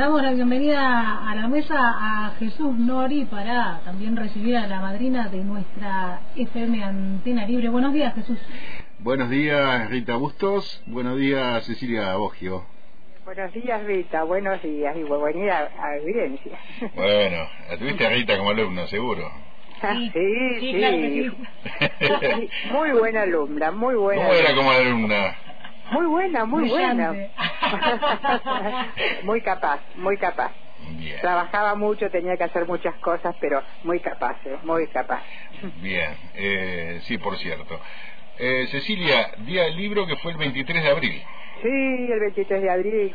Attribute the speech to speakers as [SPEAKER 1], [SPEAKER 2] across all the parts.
[SPEAKER 1] Damos la bienvenida a la mesa a Jesús Nori para también recibir a la madrina de nuestra FM Antena Libre. Buenos días, Jesús.
[SPEAKER 2] Buenos días, Rita Bustos. Buenos días, Cecilia Bogio.
[SPEAKER 3] Buenos días, Rita. Buenos días y buena a evidencia.
[SPEAKER 2] Bueno, la tuviste a Rita como alumno, seguro.
[SPEAKER 3] Sí, sí, Muy buena alumna, muy buena.
[SPEAKER 2] ¿Cómo era como alumna?
[SPEAKER 3] Muy buena, muy buena. muy capaz, muy capaz. Trabajaba mucho, tenía que hacer muchas cosas, pero muy capaz, ¿eh? muy capaz.
[SPEAKER 2] Bien, eh, sí, por cierto. Eh, Cecilia, día del libro que fue el 23 de abril.
[SPEAKER 3] Sí, el 23 de abril.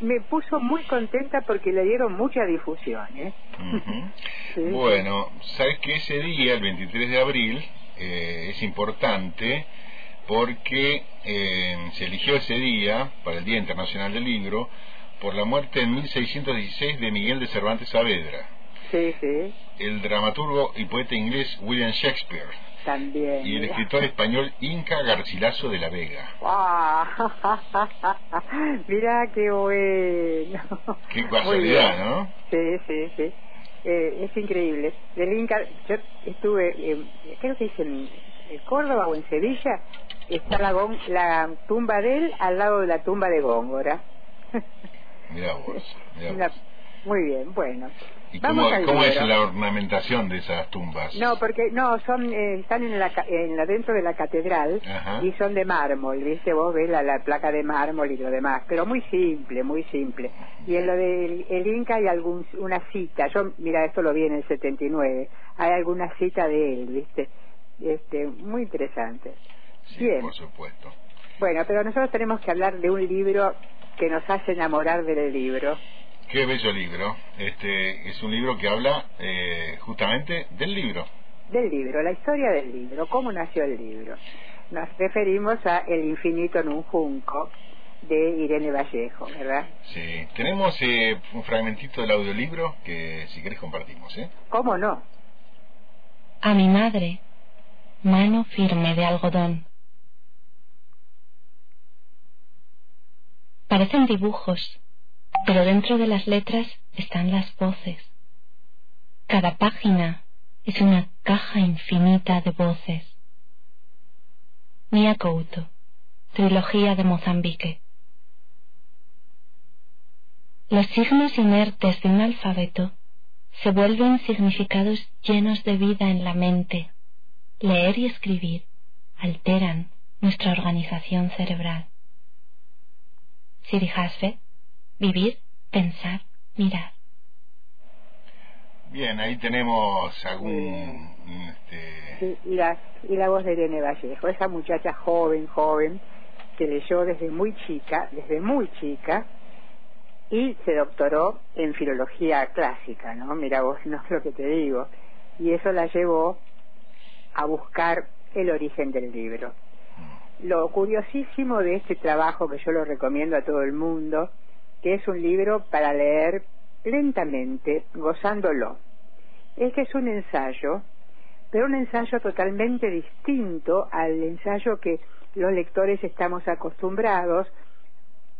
[SPEAKER 3] Me, puso muy contenta porque le dieron mucha difusión. ¿eh?
[SPEAKER 2] Bueno, sabes que ese día, el 23 de abril, eh, es importante porque eh, se eligió ese día para el Día Internacional del Libro por la muerte en 1616 de Miguel de Cervantes Saavedra.
[SPEAKER 3] Sí, sí.
[SPEAKER 2] El dramaturgo y poeta inglés William Shakespeare.
[SPEAKER 3] También.
[SPEAKER 2] Y el escritor español Inca Garcilaso de la Vega.
[SPEAKER 3] Mira qué bueno.
[SPEAKER 2] Qué casualidad, ¿no?
[SPEAKER 3] Sí, sí, sí. Eh, es increíble. Del Inca, yo estuve, creo que en Córdoba o en Sevilla, está la, la tumba de él al lado de la tumba de Góngora.
[SPEAKER 2] Mira vos.
[SPEAKER 3] muy bien, bueno.
[SPEAKER 2] ¿Y cómo, es la ornamentación de esas tumbas?
[SPEAKER 3] No, porque no, son eh, están en la, en la, dentro de la catedral y son de mármol, ¿viste? Vos ves la, la, placa de mármol y lo demás, pero muy simple, muy simple. Y en lo del el Inca hay algún, una cita, yo, mira, esto lo vi en el 79, hay alguna cita de él, ¿viste? Este, muy interesante.
[SPEAKER 2] Sí, por supuesto.
[SPEAKER 3] Bueno, pero nosotros tenemos que hablar de un libro que nos hace enamorar del libro.
[SPEAKER 2] Qué bello libro. Este es un libro que habla eh, justamente del libro.
[SPEAKER 3] Del libro, la historia del libro, cómo nació el libro. Nos referimos a El infinito en un junco de Irene Vallejo, ¿verdad?
[SPEAKER 2] Sí. Tenemos eh, un fragmentito del audiolibro que si querés compartimos, ¿eh?
[SPEAKER 3] ¿Cómo no?
[SPEAKER 4] A mi madre, mano firme de algodón. Parecen dibujos, pero dentro de las letras están las voces. Cada página es una caja infinita de voces. Mia Couto, Trilogía de Mozambique. Los signos inertes de un alfabeto se vuelven significados llenos de vida en la mente. Leer y escribir alteran nuestra organización cerebral. Siri Hasbe, vivir, pensar, mirar.
[SPEAKER 2] Bien, ahí tenemos algún...
[SPEAKER 3] Este... y, la, y la voz de Irene Vallejo, esa muchacha joven, joven, que leyó desde muy chica, desde muy chica, y se doctoró en filología clásica, ¿no? Mira vos, no es lo que te digo. Y eso la llevó a buscar el origen del libro. Lo curiosísimo de este trabajo, que yo lo recomiendo a todo el mundo, que es un libro para leer lentamente, gozándolo, es que es un ensayo, pero un ensayo totalmente distinto al ensayo que los lectores estamos acostumbrados,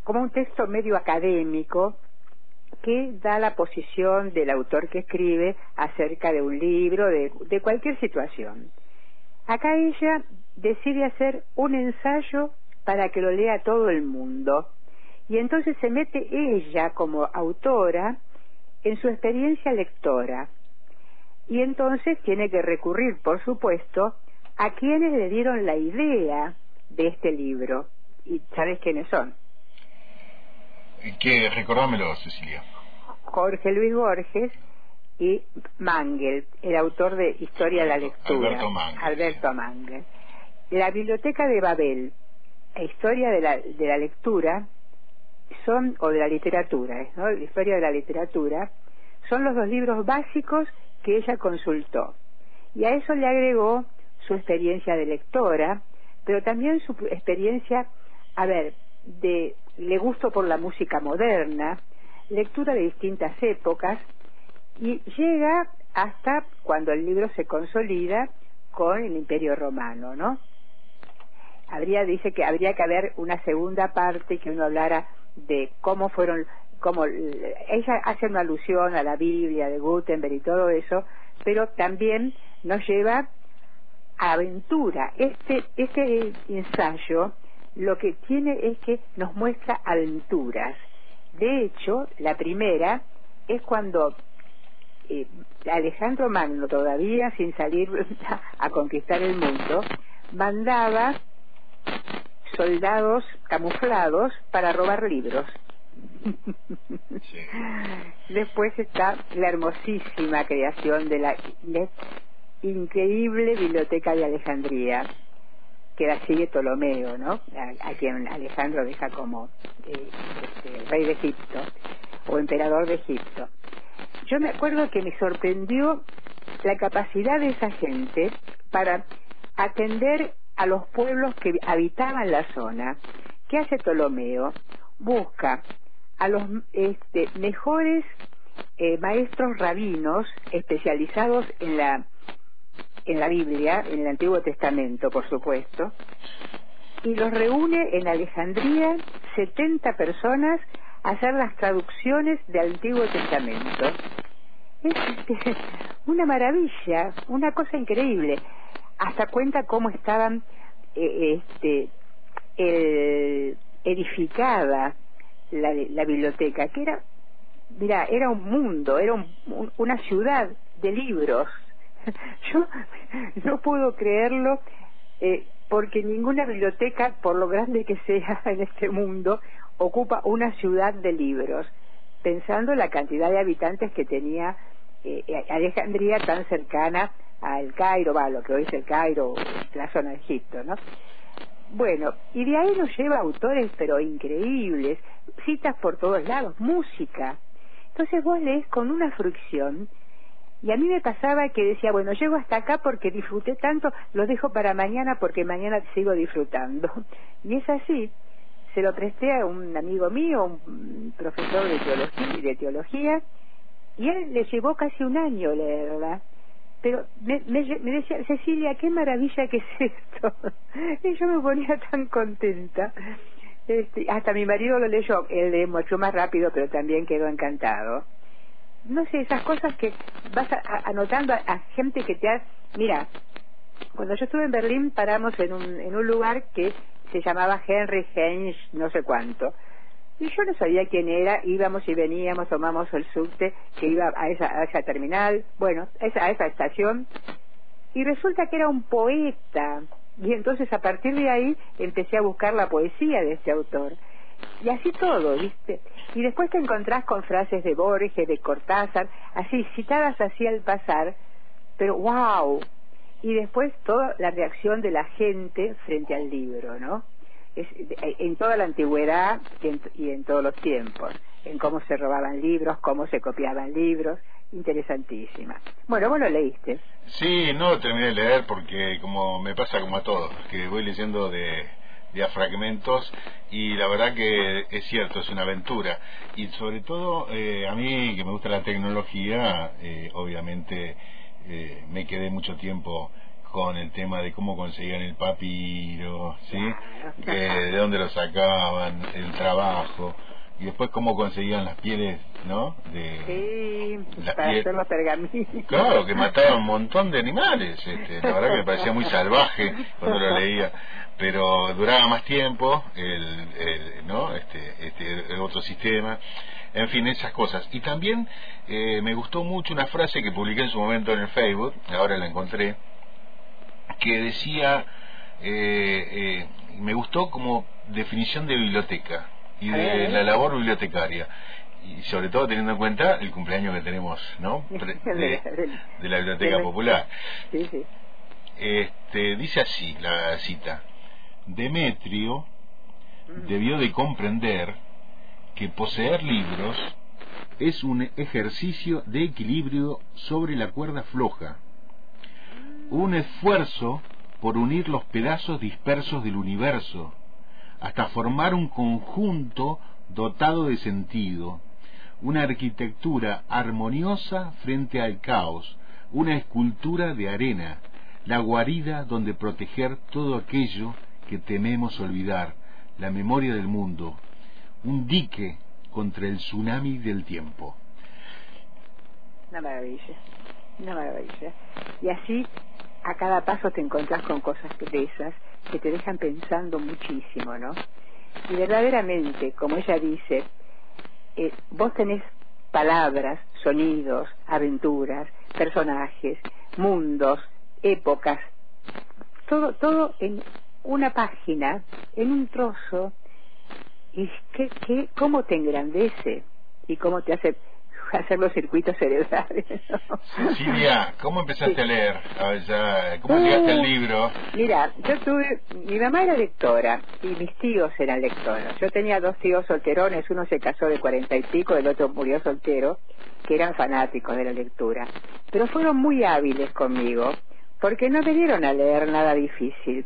[SPEAKER 3] como un texto medio académico que da la posición del autor que escribe acerca de un libro, de, cualquier situación. Acá ella decide hacer un ensayo para que lo lea todo el mundo. Y entonces se mete ella como autora en su experiencia lectora. Y entonces tiene que recurrir, por supuesto, a quienes le dieron la idea de este libro. ¿Y sabes quiénes son?
[SPEAKER 2] Que recordámelo, Cecilia.
[SPEAKER 3] Jorge Luis Borges y Mangel, el autor de Historia de la Lectura.
[SPEAKER 2] Alberto Mangel.
[SPEAKER 3] Alberto Mangel. La Biblioteca de Babel e Historia de la, de la Lectura son, o de la literatura, ¿no? La Historia de la Literatura, son los dos libros básicos que ella consultó. Y a eso le agregó su experiencia de lectora, pero también su experiencia, a ver, de le gusto por la música moderna, lectura de distintas épocas, y llega hasta cuando el libro se consolida con el Imperio Romano, ¿no? Habría, dice que habría que haber una segunda parte que uno hablara de cómo fueron como ella hace una alusión a la Biblia de Gutenberg y todo eso, pero también nos lleva a aventura. Este, este ensayo lo que tiene es que nos muestra aventuras. De hecho, la primera es cuando eh, Alejandro Magno, todavía sin salir a conquistar el mundo, mandaba soldados camuflados para robar libros. Después está la hermosísima creación de la increíble biblioteca de Alejandría, que la sigue Ptolomeo, ¿no? A, quien Alejandro deja como eh, este, rey de Egipto o emperador de Egipto. Yo me acuerdo que me sorprendió la capacidad de esa gente para atender a los pueblos que habitaban la zona. ¿Qué hace Ptolomeo? Busca a los este, mejores eh, maestros rabinos especializados en la en la Biblia, en el Antiguo Testamento, por supuesto, y los reúne en Alejandría 70 personas hacer las traducciones del Antiguo Testamento. Es una maravilla, una cosa increíble. Hasta cuenta cómo estaban eh, este, edificada la, la, biblioteca, que era, mira, era un mundo, era una ciudad de libros. Yo no puedo creerlo eh, porque ninguna biblioteca, por lo grande que sea en este mundo, ocupa una ciudad de libros, pensando en la cantidad de habitantes que tenía eh, Alejandría tan cercana al Cairo, va, lo que hoy es el Cairo, la zona de Egipto, ¿no? Bueno, y de ahí nos lleva autores, pero increíbles, citas por todos lados, música. Entonces vos lees con una fricción, y a mí me pasaba que decía, bueno, llego hasta acá porque disfruté tanto, lo dejo para mañana porque mañana sigo disfrutando. Y es así. Se lo presté a un amigo mío, un profesor de teología, de teología y él le llevó casi un año leerla pero me, me, decía, Cecilia, qué maravilla que es esto. y yo me ponía tan contenta. Este, hasta mi marido lo leyó, él lee mucho más rápido, pero también quedó encantado. No sé, esas cosas que vas anotando a, gente que te ha... Mira, cuando yo estuve en Berlín paramos en un, en un lugar que se llamaba Henry Heinz, no sé cuánto y yo no sabía quién era, íbamos y veníamos, tomamos el subte que iba a esa, a esa terminal, bueno, a esa, a esa estación, y resulta que era un poeta. Y entonces a partir de ahí empecé a buscar la poesía de este autor. Y así todo, ¿viste? Y después te encontrás con frases de Borges, de Cortázar, así citadas así al pasar, pero wow. Y después toda la reacción de la gente frente al libro, ¿no? en toda la antigüedad y en, todos los tiempos, en cómo se robaban libros, cómo se copiaban libros, interesantísima. Bueno, vos lo leíste.
[SPEAKER 2] Sí, no terminé de leer porque como me pasa como a todos, que voy leyendo de, de fragmentos y la verdad que es cierto, es una aventura. Y sobre todo eh, a mí que me gusta la tecnología, eh, obviamente eh, me quedé mucho tiempo con el tema de cómo conseguían el papiro, ¿sí? de dónde lo sacaban, el trabajo, y después cómo conseguían las pieles, ¿no?
[SPEAKER 3] De, sí, para hacer los pergaminos.
[SPEAKER 2] Claro, que mataban un montón de animales, este, la verdad que me parecía muy salvaje cuando lo leía, pero duraba más tiempo el, ¿no? Este, este, el otro sistema en fin, esas cosas. Y también eh, me gustó mucho una frase que publiqué en su momento en el Facebook, ahora la encontré, que decía, eh, eh, me gustó como definición de biblioteca y de la labor bibliotecaria. Y sobre todo teniendo en cuenta el cumpleaños que tenemos, ¿no? De, la Biblioteca Popular. Este, dice así la cita: Demetrio debió de comprender que poseer libros es un ejercicio de equilibrio sobre la cuerda floja. Un esfuerzo por unir los pedazos dispersos del universo, hasta formar un conjunto dotado de sentido, una arquitectura armoniosa frente al caos, una escultura de arena, la guarida donde proteger todo aquello que tememos olvidar, la memoria del mundo, un dique contra el tsunami del tiempo.
[SPEAKER 3] Una maravilla, una maravilla. Y así a cada paso te encontrás con cosas de esas que te dejan pensando muchísimo, ¿no? Y verdaderamente, como ella dice, eh, vos tenés palabras, sonidos, aventuras, personajes, mundos, épocas, todo, todo en una página, en un trozo, y que, que, cómo te engrandece y cómo te hace hacer los circuitos cerebrales.
[SPEAKER 2] Cecilia, ¿cómo empezaste a leer? ¿Cómo llegaste al uh, libro?
[SPEAKER 3] Mira, yo tuve, mi mamá era lectora y mis tíos eran lectores. Yo tenía dos tíos solterones, uno se casó de cuarenta y pico, el otro murió soltero, que eran fanáticos de la lectura. Pero fueron muy hábiles conmigo porque no me dieron a leer nada difícil.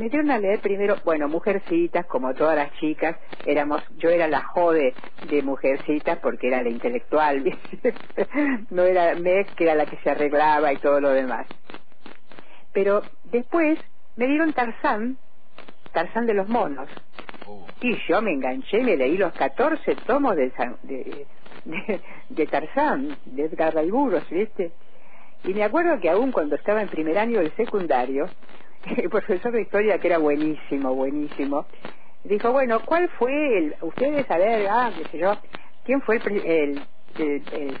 [SPEAKER 3] Me dieron a leer primero, bueno, Mujercitas, como todas las chicas, éramos, yo era la jode de Mujercitas porque era la intelectual, no era Meg, que era la que se arreglaba y todo lo demás. Pero después me dieron Tarzán, Tarzán de los monos. Oh. Y yo me enganché, me leí los 14 tomos de, de, de, Tarzán, de Edgar Raiburos, ¿viste? Y me acuerdo que aún cuando estaba en primer año del secundario, el profesor de historia, que era buenísimo, buenísimo, dijo, bueno, ¿cuál fue el, ustedes a ver, ah, qué sé yo, quién fue el, el,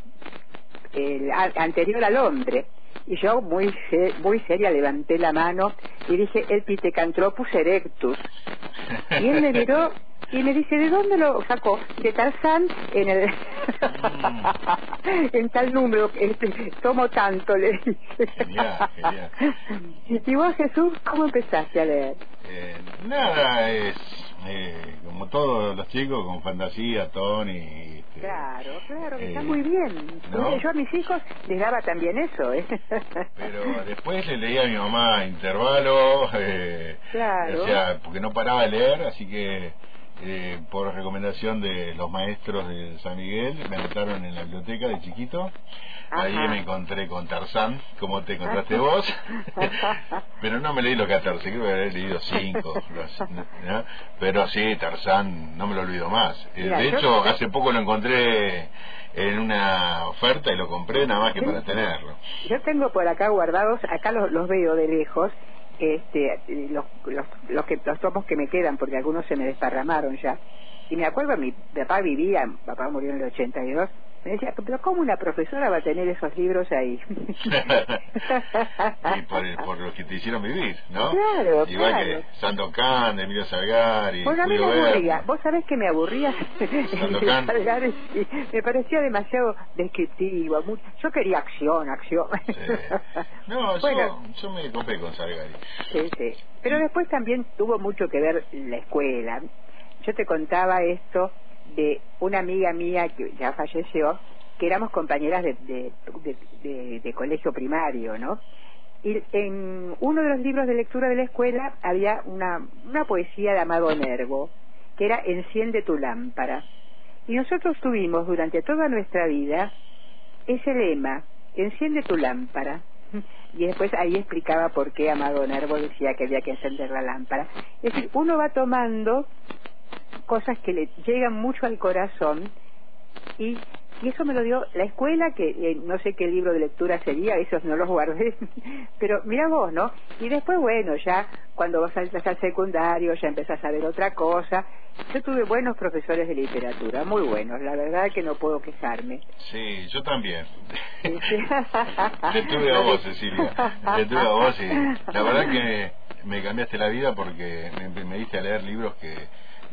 [SPEAKER 3] el, anterior al hombre? Y yo muy muy seria levanté la mano y dije, el Pithecanthropus erectus. Y él me miró y me dice, ¿de dónde lo sacó? De Tarzán en el en tal número, este, tomo tanto, le dije. Genial, genial. ¿Y vos, Jesús, cómo empezaste a leer?
[SPEAKER 2] Eh, nada, es eh, como todos los chicos, con fantasía, Tony.
[SPEAKER 3] Este, claro, claro, está eh, muy bien. Yo a mis hijos les daba también eso. ¿eh?
[SPEAKER 2] Pero después le leía a mi mamá intervalo, eh, claro. o sea, porque no paraba de leer, así que eh, por recomendación de los maestros de San Miguel, me anotaron en la biblioteca de chiquito. Ahí me encontré con Tarzán, como te encontraste vos. Pero no me leí los 14, creo que haber leído 5. Pero sí, Tarzán, no me lo olvido más. Eh, de hecho, hace poco lo encontré en una oferta y lo compré nada más que para tenerlo.
[SPEAKER 3] Yo tengo por acá guardados, acá los, los veo de lejos, este, los, los, los, que, los tomos que me quedan, porque algunos se me desparramaron ya. Y me acuerdo, mi papá vivía, papá murió en el 82, me decía, pero ¿cómo una profesora va a tener esos libros ahí?
[SPEAKER 2] y por, por lo que te hicieron vivir, ¿no? Claro, Igual que Sandokan, Emilio Salgari,
[SPEAKER 3] Bueno, a mí me aburría. Vos sabés que me aburría Salgari, me parecía demasiado descriptivo. Yo quería acción, acción.
[SPEAKER 2] No, yo, yo me copé con Salgari.
[SPEAKER 3] Sí, sí. Pero después también tuvo mucho que ver la escuela. Yo te contaba esto de una amiga mía que ya falleció, que éramos compañeras de, de, colegio primario, ¿no? Y en uno de los libros de lectura de la escuela había una, una poesía de Amado Nervo, que era Enciende tu lámpara. Y nosotros tuvimos durante toda nuestra vida ese lema, Enciende tu lámpara. Y después ahí explicaba por qué Amado Nervo decía que había que encender la lámpara. Es decir, uno va tomando cosas que le llegan mucho al corazón y, y eso me lo dio la escuela, que eh, no sé qué libro de lectura sería, esos no los guardé, pero mira vos, ¿no? Y después, bueno, ya cuando vas al, al secundario ya empezás a ver otra cosa. Yo tuve buenos profesores de literatura, muy buenos, la verdad que no puedo quejarme.
[SPEAKER 2] Sí, yo también. Te tuve a vos, Cecilia. Te tuve a vos y la verdad que me cambiaste la vida porque me, me diste a leer libros que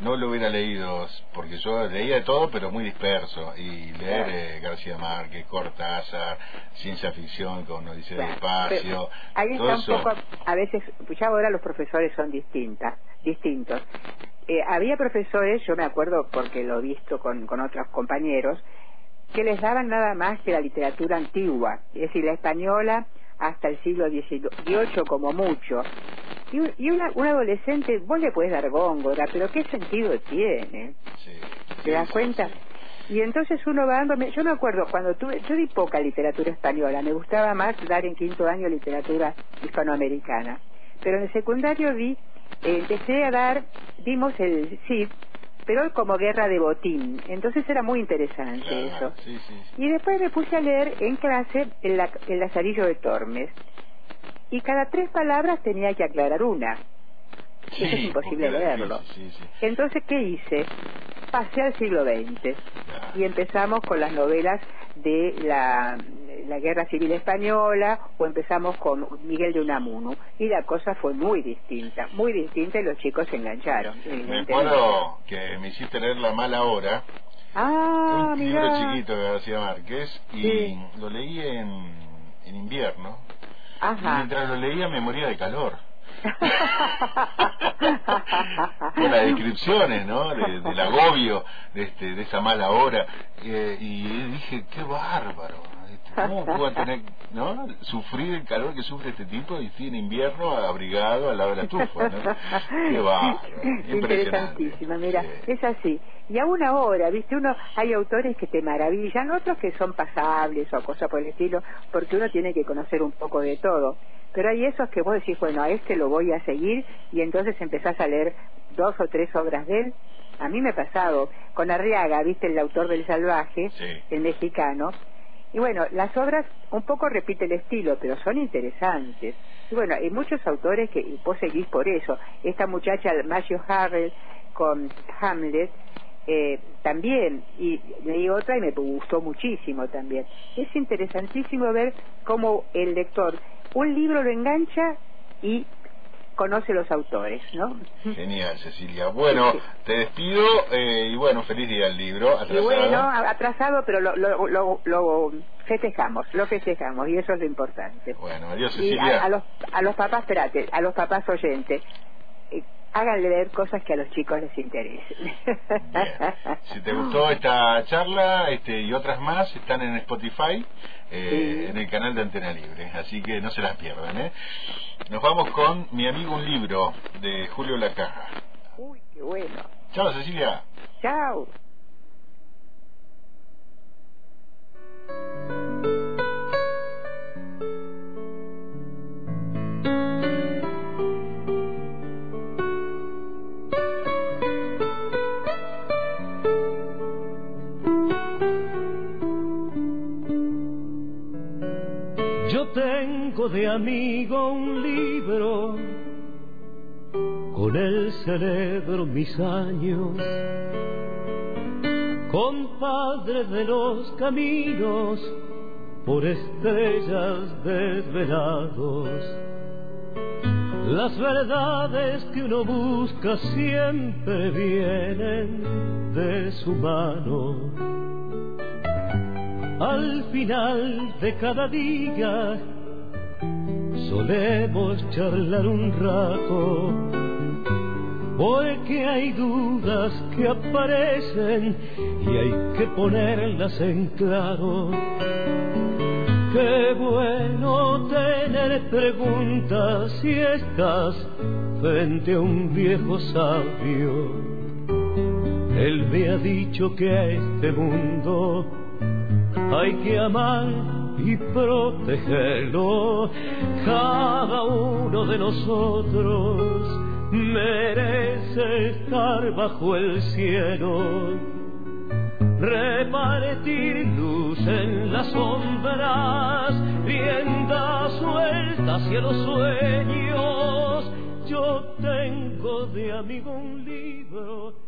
[SPEAKER 2] no lo hubiera leído, porque yo leía de todo, pero muy disperso. Y leer eh, García Márquez, Cortázar, ciencia ficción con Odisea del Espacio.
[SPEAKER 3] ahí está un poco, a veces, ya ahora los profesores son distintas, distintos. Eh, había profesores, yo me acuerdo porque lo he visto con, con otros compañeros, que les daban nada más que la literatura antigua, es decir, la española hasta el siglo XVIII como mucho. Y, y una, un adolescente, vos le puedes dar góngora, pero ¿qué sentido tiene? ¿Te das cuenta? Y entonces uno va dándome, yo me acuerdo cuando tuve, yo di poca literatura española, me gustaba más dar en quinto año literatura hispanoamericana. Pero en el secundario vi, eh, empecé a dar, dimos el CIP, pero como guerra de botín. Entonces era muy interesante eso. Y después me puse a leer en clase el, el Lazarillo de Tormes. Y cada tres palabras tenía que aclarar una. Eso es imposible leerlo. Entonces, ¿qué hice? Pasé al siglo XX y empezamos con las novelas de la, la, Guerra Civil Española o empezamos con Miguel de Unamuno y la cosa fue muy distinta, muy distinta y los chicos se engancharon.
[SPEAKER 2] Me acuerdo que me hiciste leer La Mala Hora,
[SPEAKER 3] ah,
[SPEAKER 2] un libro chiquito de García Márquez y lo leí en, en invierno y mientras lo leía me moría de calor. Con las descripciones, ¿no? del agobio de, este, de esa mala hora. Eh, y dije, qué bárbaro. ¿Cómo puedo tener, no? Sufrir el calor que sufre este tipo y estoy en invierno abrigado al lado de la tufa, ¿no? Qué bárbaro.
[SPEAKER 3] Interesantísima, mira, es así. Y aún ahora, viste, uno, hay autores que te maravillan, otros que son pasables o cosas por el estilo, porque uno tiene que conocer un poco de todo. Pero hay esos que vos decís, bueno, a este lo voy a seguir y entonces empezás a leer dos o tres obras de él. A mí me ha pasado con Arriaga, viste, el autor del salvaje, el mexicano. Y bueno, las obras un poco repite el estilo, pero son interesantes. Y bueno, hay muchos autores que vos seguís por eso. Esta muchacha, Matthew Harrell, con Hamlet, eh, también, y leí otra y me gustó muchísimo también. Es interesantísimo ver cómo el lector un libro lo engancha y conoce los autores, ¿no?
[SPEAKER 2] Genial, Cecilia. Bueno, te despido eh, y bueno, feliz día al libro. Atrasado.
[SPEAKER 3] Y bueno, atrasado, pero lo, lo, lo, festejamos, lo festejamos y eso es lo importante.
[SPEAKER 2] Bueno, adiós, Cecilia.
[SPEAKER 3] Y a, los, a los papás, espérate, a los papás oyentes, eh, háganle ver cosas que a los chicos les interesen.
[SPEAKER 2] Si te gustó esta charla este, y otras más, están en Spotify, eh, en el canal de Antena Libre, así que no se las pierdan. ¿eh? Nos vamos con Mi amigo un libro, de Julio Lacaja.
[SPEAKER 3] Uy, qué bueno.
[SPEAKER 2] Chao, Cecilia.
[SPEAKER 3] Chao.
[SPEAKER 5] De amigo un libro, con él celebro mis años, compadre de los caminos, por estrellas desvelados. Las verdades que uno busca siempre vienen de su mano al final de cada día solemos charlar un rato, porque hay dudas que aparecen y hay que ponerlas en claro. Qué bueno tener preguntas si estás frente a un viejo sabio. Él me ha dicho que a este mundo hay que amar y protegerlo. Cada uno de nosotros merece estar bajo el cielo. Repartir luz en las sombras, rienda suelta hacia los sueños. Yo tengo de amigo un libro